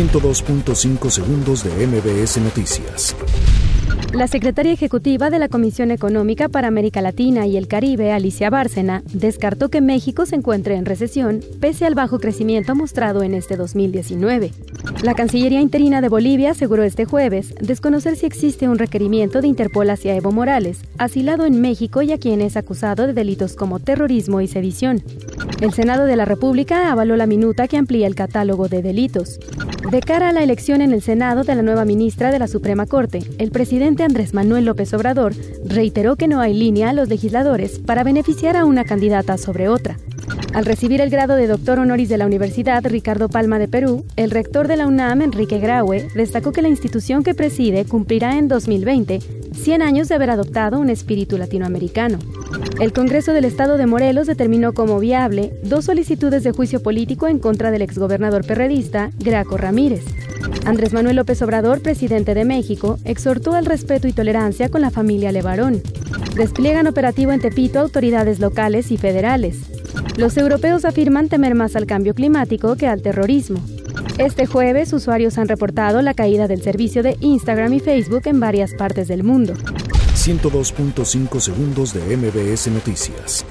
102.5 segundos de MBS Noticias. La secretaria ejecutiva de la Comisión Económica para América Latina y el Caribe, Alicia Bárcena, descartó que México se encuentre en recesión pese al bajo crecimiento mostrado en este 2019. La Cancillería interina de Bolivia aseguró este jueves desconocer si existe un requerimiento de Interpol hacia Evo Morales, asilado en México y a quien es acusado de delitos como terrorismo y sedición. El Senado de la República avaló la minuta que amplía el catálogo de delitos. De cara a la elección en el Senado de la nueva ministra de la Suprema Corte, el presidente Andrés Manuel López Obrador reiteró que no hay línea a los legisladores para beneficiar a una candidata sobre otra. Al recibir el grado de doctor honoris de la Universidad Ricardo Palma de Perú, el rector de la UNAM, Enrique Graue, destacó que la institución que preside cumplirá en 2020 100 años de haber adoptado un espíritu latinoamericano. El Congreso del Estado de Morelos determinó como viable dos solicitudes de juicio político en contra del exgobernador perredista, Graco Ramírez. Andrés Manuel López Obrador, presidente de México, exhortó al respeto y tolerancia con la familia Levarón. Despliegan operativo en Tepito autoridades locales y federales. Los europeos afirman temer más al cambio climático que al terrorismo. Este jueves, usuarios han reportado la caída del servicio de Instagram y Facebook en varias partes del mundo. 102.5 segundos de MBS Noticias.